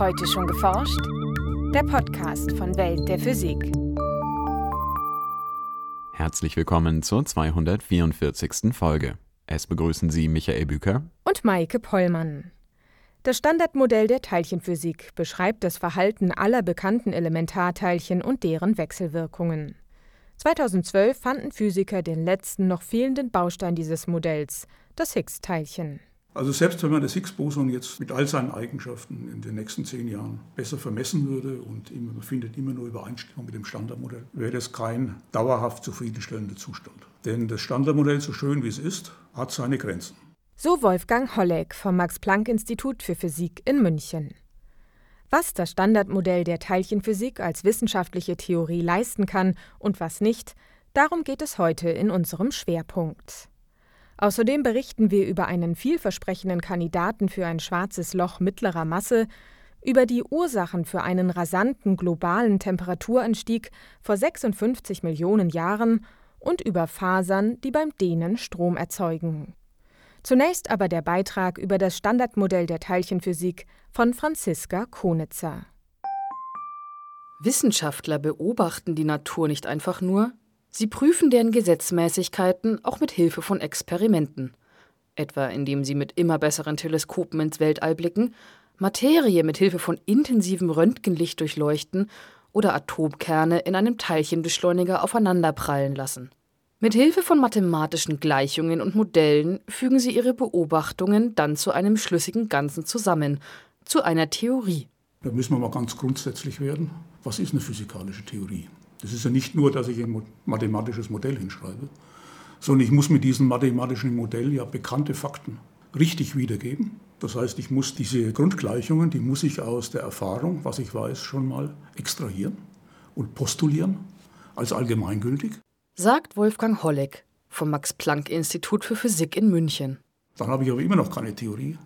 Heute schon geforscht? Der Podcast von Welt der Physik. Herzlich willkommen zur 244. Folge. Es begrüßen Sie Michael Büker und Maike Pollmann. Das Standardmodell der Teilchenphysik beschreibt das Verhalten aller bekannten Elementarteilchen und deren Wechselwirkungen. 2012 fanden Physiker den letzten noch fehlenden Baustein dieses Modells, das Higgs-Teilchen. Also selbst wenn man das Higgs-Boson jetzt mit all seinen Eigenschaften in den nächsten zehn Jahren besser vermessen würde und man findet immer nur Übereinstimmung mit dem Standardmodell, wäre das kein dauerhaft zufriedenstellender Zustand. Denn das Standardmodell, so schön wie es ist, hat seine Grenzen. So Wolfgang Holleck vom Max-Planck-Institut für Physik in München. Was das Standardmodell der Teilchenphysik als wissenschaftliche Theorie leisten kann und was nicht, darum geht es heute in unserem Schwerpunkt. Außerdem berichten wir über einen vielversprechenden Kandidaten für ein schwarzes Loch mittlerer Masse, über die Ursachen für einen rasanten globalen Temperaturanstieg vor 56 Millionen Jahren und über Fasern, die beim Dehnen Strom erzeugen. Zunächst aber der Beitrag über das Standardmodell der Teilchenphysik von Franziska Konitzer. Wissenschaftler beobachten die Natur nicht einfach nur, sie prüfen deren Gesetzmäßigkeiten auch mit Hilfe von Experimenten, etwa indem sie mit immer besseren Teleskopen ins Weltall blicken, Materie mit Hilfe von intensivem Röntgenlicht durchleuchten oder Atomkerne in einem Teilchenbeschleuniger aufeinanderprallen lassen. Mit Hilfe von mathematischen Gleichungen und Modellen fügen sie ihre Beobachtungen dann zu einem schlüssigen Ganzen zusammen, zu einer Theorie. Da müssen wir mal ganz grundsätzlich werden. Was ist eine physikalische Theorie? Das ist ja nicht nur, dass ich ein mathematisches Modell hinschreibe, sondern ich muss mit diesem mathematischen Modell ja bekannte Fakten richtig wiedergeben. Das heißt, ich muss diese Grundgleichungen, die muss ich aus der Erfahrung, was ich weiß, schon mal extrahieren und postulieren als allgemeingültig sagt Wolfgang Holleck vom Max-Planck-Institut für Physik in München. Dann habe ich aber immer noch keine Theorie,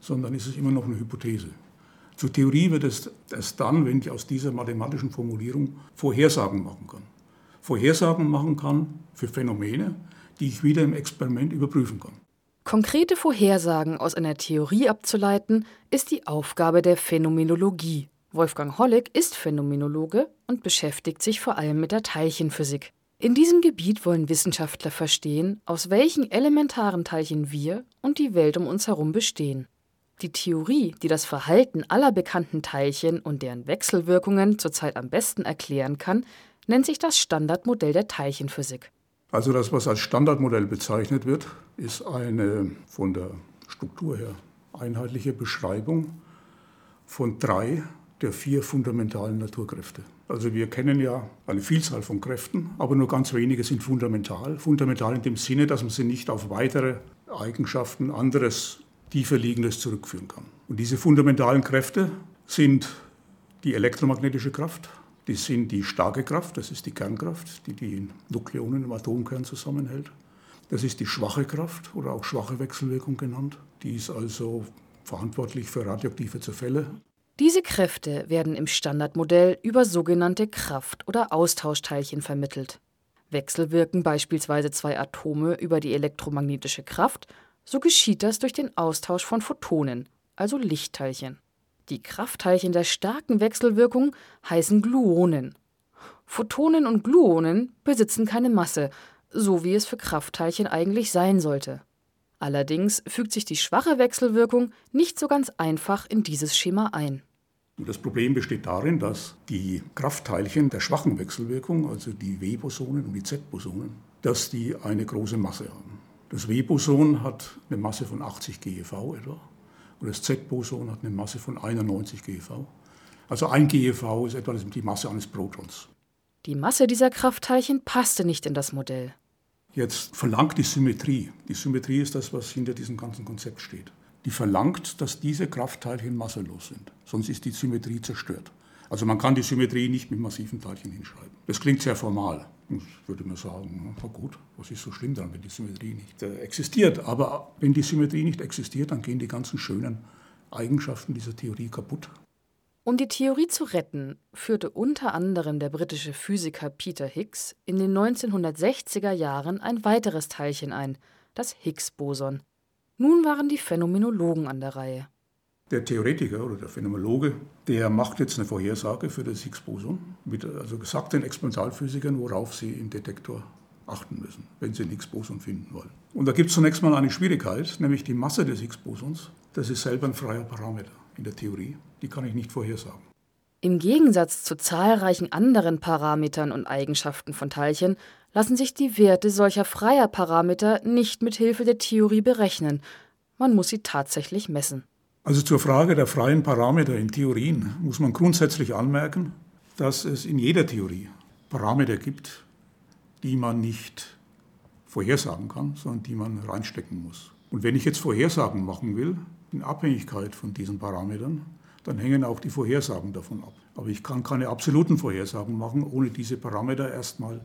sondern ist es immer noch eine Hypothese. Zur Theorie wird es erst dann, wenn ich aus dieser mathematischen Formulierung Vorhersagen machen kann. Vorhersagen machen kann für Phänomene, die ich wieder im Experiment überprüfen kann. Konkrete Vorhersagen aus einer Theorie abzuleiten, ist die Aufgabe der Phänomenologie. Wolfgang Holleck ist Phänomenologe und beschäftigt sich vor allem mit der Teilchenphysik. In diesem Gebiet wollen Wissenschaftler verstehen, aus welchen elementaren Teilchen wir und die Welt um uns herum bestehen. Die Theorie, die das Verhalten aller bekannten Teilchen und deren Wechselwirkungen zurzeit am besten erklären kann, nennt sich das Standardmodell der Teilchenphysik. Also das, was als Standardmodell bezeichnet wird, ist eine von der Struktur her einheitliche Beschreibung von drei der vier fundamentalen Naturkräfte. Also wir kennen ja eine Vielzahl von Kräften, aber nur ganz wenige sind fundamental. Fundamental in dem Sinne, dass man sie nicht auf weitere Eigenschaften anderes, tiefer liegendes zurückführen kann. Und diese fundamentalen Kräfte sind die elektromagnetische Kraft, die sind die starke Kraft, das ist die Kernkraft, die die Nukleonen im Atomkern zusammenhält. Das ist die schwache Kraft oder auch schwache Wechselwirkung genannt. Die ist also verantwortlich für radioaktive Zerfälle. Diese Kräfte werden im Standardmodell über sogenannte Kraft- oder Austauschteilchen vermittelt. Wechselwirken beispielsweise zwei Atome über die elektromagnetische Kraft, so geschieht das durch den Austausch von Photonen, also Lichtteilchen. Die Kraftteilchen der starken Wechselwirkung heißen Gluonen. Photonen und Gluonen besitzen keine Masse, so wie es für Kraftteilchen eigentlich sein sollte. Allerdings fügt sich die schwache Wechselwirkung nicht so ganz einfach in dieses Schema ein. Das Problem besteht darin, dass die Kraftteilchen der schwachen Wechselwirkung, also die W-Bosonen und die Z-Bosonen, dass die eine große Masse haben. Das W-Boson hat eine Masse von 80 GeV etwa und das Z-Boson hat eine Masse von 91 GeV. Also ein GeV ist etwa die Masse eines Protons. Die Masse dieser Kraftteilchen passte nicht in das Modell. Jetzt verlangt die Symmetrie. Die Symmetrie ist das, was hinter diesem ganzen Konzept steht die verlangt, dass diese Kraftteilchen masselos sind. Sonst ist die Symmetrie zerstört. Also man kann die Symmetrie nicht mit massiven Teilchen hinschreiben. Das klingt sehr formal. Ich würde mir sagen, na gut, was ist so schlimm daran, wenn die Symmetrie nicht äh, existiert. Aber wenn die Symmetrie nicht existiert, dann gehen die ganzen schönen Eigenschaften dieser Theorie kaputt. Um die Theorie zu retten, führte unter anderem der britische Physiker Peter Higgs in den 1960er Jahren ein weiteres Teilchen ein, das Higgs-Boson. Nun waren die Phänomenologen an der Reihe. Der Theoretiker oder der Phänomenologe, der macht jetzt eine Vorhersage für das Higgs-Boson mit also gesagten Experimentalphysikern, worauf sie im Detektor achten müssen, wenn sie ein Higgs-Boson finden wollen. Und da gibt es zunächst mal eine Schwierigkeit, nämlich die Masse des Higgs-Bosons. Das ist selber ein freier Parameter in der Theorie. Die kann ich nicht vorhersagen. Im Gegensatz zu zahlreichen anderen Parametern und Eigenschaften von Teilchen lassen sich die Werte solcher freier Parameter nicht mit Hilfe der Theorie berechnen. Man muss sie tatsächlich messen. Also zur Frage der freien Parameter in Theorien muss man grundsätzlich anmerken, dass es in jeder Theorie Parameter gibt, die man nicht vorhersagen kann, sondern die man reinstecken muss. Und wenn ich jetzt Vorhersagen machen will, in Abhängigkeit von diesen Parametern, dann hängen auch die Vorhersagen davon ab. Aber ich kann keine absoluten Vorhersagen machen, ohne diese Parameter erstmal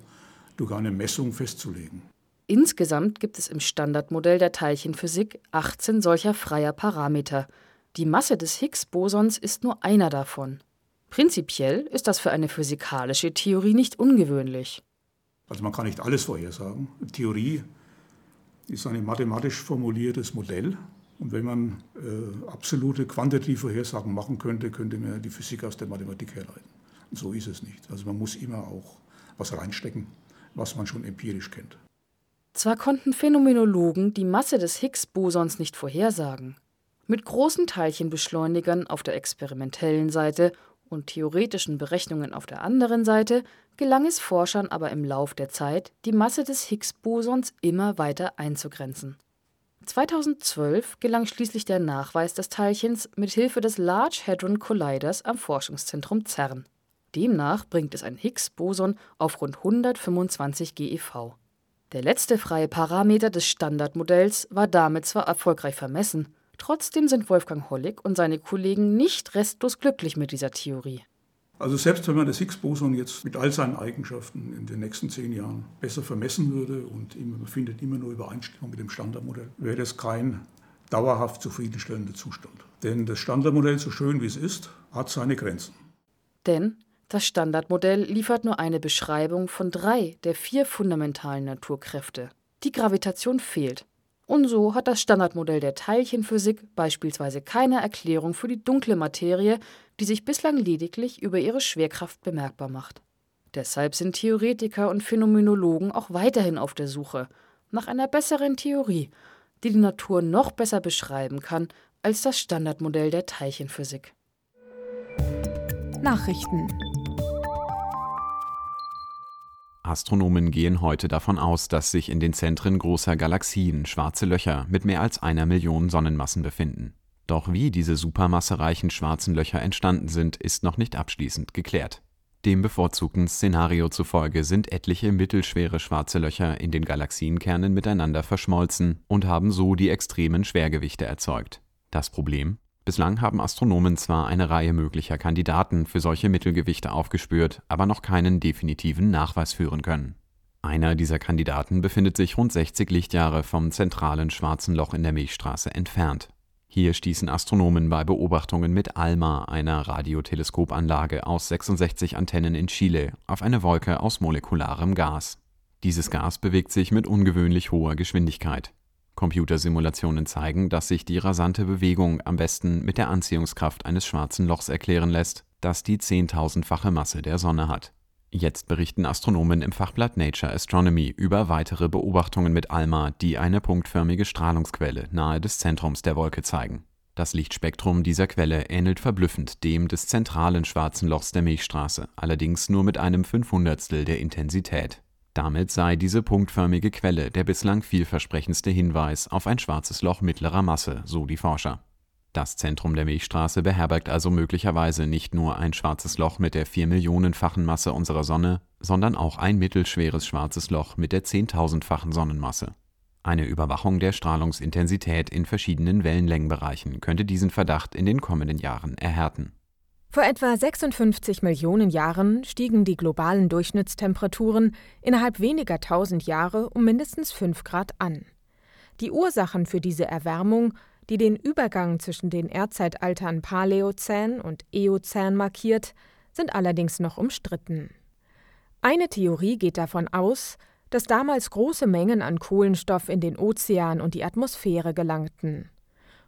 durch eine Messung festzulegen. Insgesamt gibt es im Standardmodell der Teilchenphysik 18 solcher freier Parameter. Die Masse des Higgs-Bosons ist nur einer davon. Prinzipiell ist das für eine physikalische Theorie nicht ungewöhnlich. Also man kann nicht alles vorhersagen. Theorie ist ein mathematisch formuliertes Modell. Und wenn man äh, absolute quantitative Vorhersagen machen könnte, könnte man die Physik aus der Mathematik herleiten. Und so ist es nicht. Also man muss immer auch was reinstecken, was man schon empirisch kennt. Zwar konnten Phänomenologen die Masse des Higgs-Bosons nicht vorhersagen. Mit großen Teilchenbeschleunigern auf der experimentellen Seite und theoretischen Berechnungen auf der anderen Seite gelang es Forschern aber im Lauf der Zeit, die Masse des Higgs-Bosons immer weiter einzugrenzen. 2012 gelang schließlich der Nachweis des Teilchens mit Hilfe des Large Hadron Colliders am Forschungszentrum CERN. Demnach bringt es ein Higgs-Boson auf rund 125 GeV. Der letzte freie Parameter des Standardmodells war damit zwar erfolgreich vermessen, Trotzdem sind Wolfgang Hollig und seine Kollegen nicht restlos glücklich mit dieser Theorie. Also selbst wenn man das Higgs-Boson jetzt mit all seinen Eigenschaften in den nächsten zehn Jahren besser vermessen würde und man findet immer nur Übereinstimmung mit dem Standardmodell, wäre das kein dauerhaft zufriedenstellender Zustand. Denn das Standardmodell, so schön wie es ist, hat seine Grenzen. Denn das Standardmodell liefert nur eine Beschreibung von drei der vier fundamentalen Naturkräfte. Die Gravitation fehlt. Und so hat das Standardmodell der Teilchenphysik beispielsweise keine Erklärung für die dunkle Materie, die sich bislang lediglich über ihre Schwerkraft bemerkbar macht. Deshalb sind Theoretiker und Phänomenologen auch weiterhin auf der Suche nach einer besseren Theorie, die die Natur noch besser beschreiben kann als das Standardmodell der Teilchenphysik. Nachrichten Astronomen gehen heute davon aus, dass sich in den Zentren großer Galaxien schwarze Löcher mit mehr als einer Million Sonnenmassen befinden. Doch wie diese supermassereichen schwarzen Löcher entstanden sind, ist noch nicht abschließend geklärt. Dem bevorzugten Szenario zufolge sind etliche mittelschwere schwarze Löcher in den Galaxienkernen miteinander verschmolzen und haben so die extremen Schwergewichte erzeugt. Das Problem? Bislang haben Astronomen zwar eine Reihe möglicher Kandidaten für solche Mittelgewichte aufgespürt, aber noch keinen definitiven Nachweis führen können. Einer dieser Kandidaten befindet sich rund 60 Lichtjahre vom zentralen Schwarzen Loch in der Milchstraße entfernt. Hier stießen Astronomen bei Beobachtungen mit ALMA, einer Radioteleskopanlage aus 66 Antennen in Chile, auf eine Wolke aus molekularem Gas. Dieses Gas bewegt sich mit ungewöhnlich hoher Geschwindigkeit. Computersimulationen zeigen, dass sich die rasante Bewegung am besten mit der Anziehungskraft eines Schwarzen Lochs erklären lässt, das die zehntausendfache Masse der Sonne hat. Jetzt berichten Astronomen im Fachblatt Nature Astronomy über weitere Beobachtungen mit ALMA, die eine punktförmige Strahlungsquelle nahe des Zentrums der Wolke zeigen. Das Lichtspektrum dieser Quelle ähnelt verblüffend dem des zentralen Schwarzen Lochs der Milchstraße, allerdings nur mit einem Fünfhundertstel der Intensität damit sei diese punktförmige Quelle der bislang vielversprechendste Hinweis auf ein Schwarzes Loch mittlerer Masse, so die Forscher. Das Zentrum der Milchstraße beherbergt also möglicherweise nicht nur ein Schwarzes Loch mit der Viermillionenfachen Masse unserer Sonne, sondern auch ein mittelschweres Schwarzes Loch mit der zehntausendfachen Sonnenmasse. Eine Überwachung der Strahlungsintensität in verschiedenen Wellenlängenbereichen könnte diesen Verdacht in den kommenden Jahren erhärten vor etwa 56 Millionen Jahren stiegen die globalen Durchschnittstemperaturen innerhalb weniger tausend Jahre um mindestens 5 Grad an. Die Ursachen für diese Erwärmung, die den Übergang zwischen den Erdzeitaltern Paläozän und Eozän markiert, sind allerdings noch umstritten. Eine Theorie geht davon aus, dass damals große Mengen an Kohlenstoff in den Ozean und die Atmosphäre gelangten.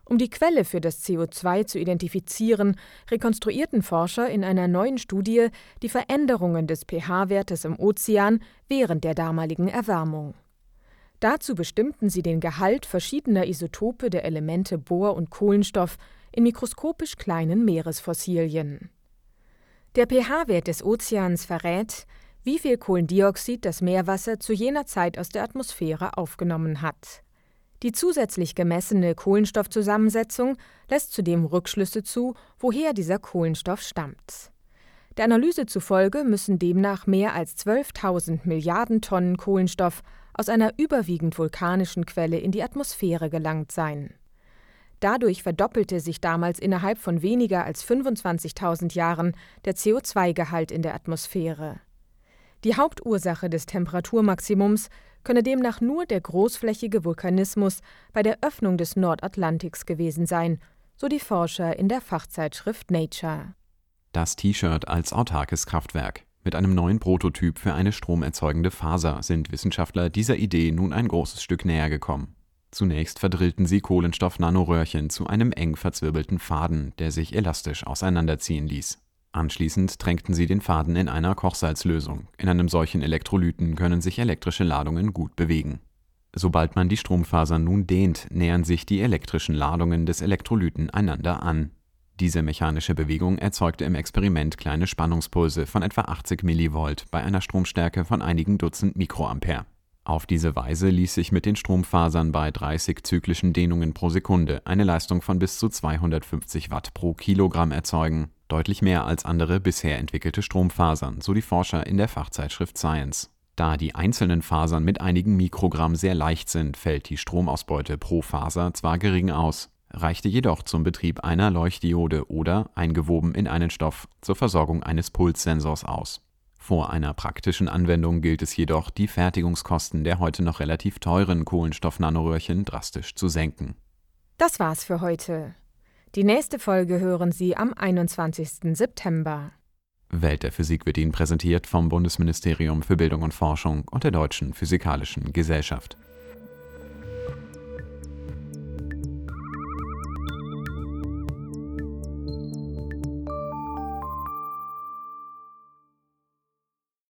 Um die Quelle für das CO2 zu identifizieren, rekonstruierten Forscher in einer neuen Studie die Veränderungen des pH-Wertes im Ozean während der damaligen Erwärmung. Dazu bestimmten sie den Gehalt verschiedener Isotope der Elemente Bohr und Kohlenstoff in mikroskopisch kleinen Meeresfossilien. Der pH-Wert des Ozeans verrät, wie viel Kohlendioxid das Meerwasser zu jener Zeit aus der Atmosphäre aufgenommen hat. Die zusätzlich gemessene Kohlenstoffzusammensetzung lässt zudem Rückschlüsse zu, woher dieser Kohlenstoff stammt. Der Analyse zufolge müssen demnach mehr als 12.000 Milliarden Tonnen Kohlenstoff aus einer überwiegend vulkanischen Quelle in die Atmosphäre gelangt sein. Dadurch verdoppelte sich damals innerhalb von weniger als 25.000 Jahren der CO2-Gehalt in der Atmosphäre. Die Hauptursache des Temperaturmaximums könne demnach nur der großflächige Vulkanismus bei der Öffnung des Nordatlantiks gewesen sein, so die Forscher in der Fachzeitschrift Nature. Das T-Shirt als autarkes Kraftwerk. Mit einem neuen Prototyp für eine stromerzeugende Faser sind Wissenschaftler dieser Idee nun ein großes Stück näher gekommen. Zunächst verdrillten sie Kohlenstoff-Nanoröhrchen zu einem eng verzwirbelten Faden, der sich elastisch auseinanderziehen ließ. Anschließend tränkten sie den Faden in einer Kochsalzlösung. In einem solchen Elektrolyten können sich elektrische Ladungen gut bewegen. Sobald man die Stromfasern nun dehnt, nähern sich die elektrischen Ladungen des Elektrolyten einander an. Diese mechanische Bewegung erzeugte im Experiment kleine Spannungspulse von etwa 80 mV bei einer Stromstärke von einigen Dutzend Mikroampere. Auf diese Weise ließ sich mit den Stromfasern bei 30 zyklischen Dehnungen pro Sekunde eine Leistung von bis zu 250 Watt pro Kilogramm erzeugen deutlich mehr als andere bisher entwickelte Stromfasern, so die Forscher in der Fachzeitschrift Science. Da die einzelnen Fasern mit einigen Mikrogramm sehr leicht sind, fällt die Stromausbeute pro Faser zwar gering aus, reichte jedoch zum Betrieb einer Leuchtdiode oder, eingewoben in einen Stoff, zur Versorgung eines Pulssensors aus. Vor einer praktischen Anwendung gilt es jedoch, die Fertigungskosten der heute noch relativ teuren Kohlenstoffnanoröhrchen drastisch zu senken. Das war's für heute. Die nächste Folge hören Sie am 21. September. Welt der Physik wird Ihnen präsentiert vom Bundesministerium für Bildung und Forschung und der Deutschen Physikalischen Gesellschaft.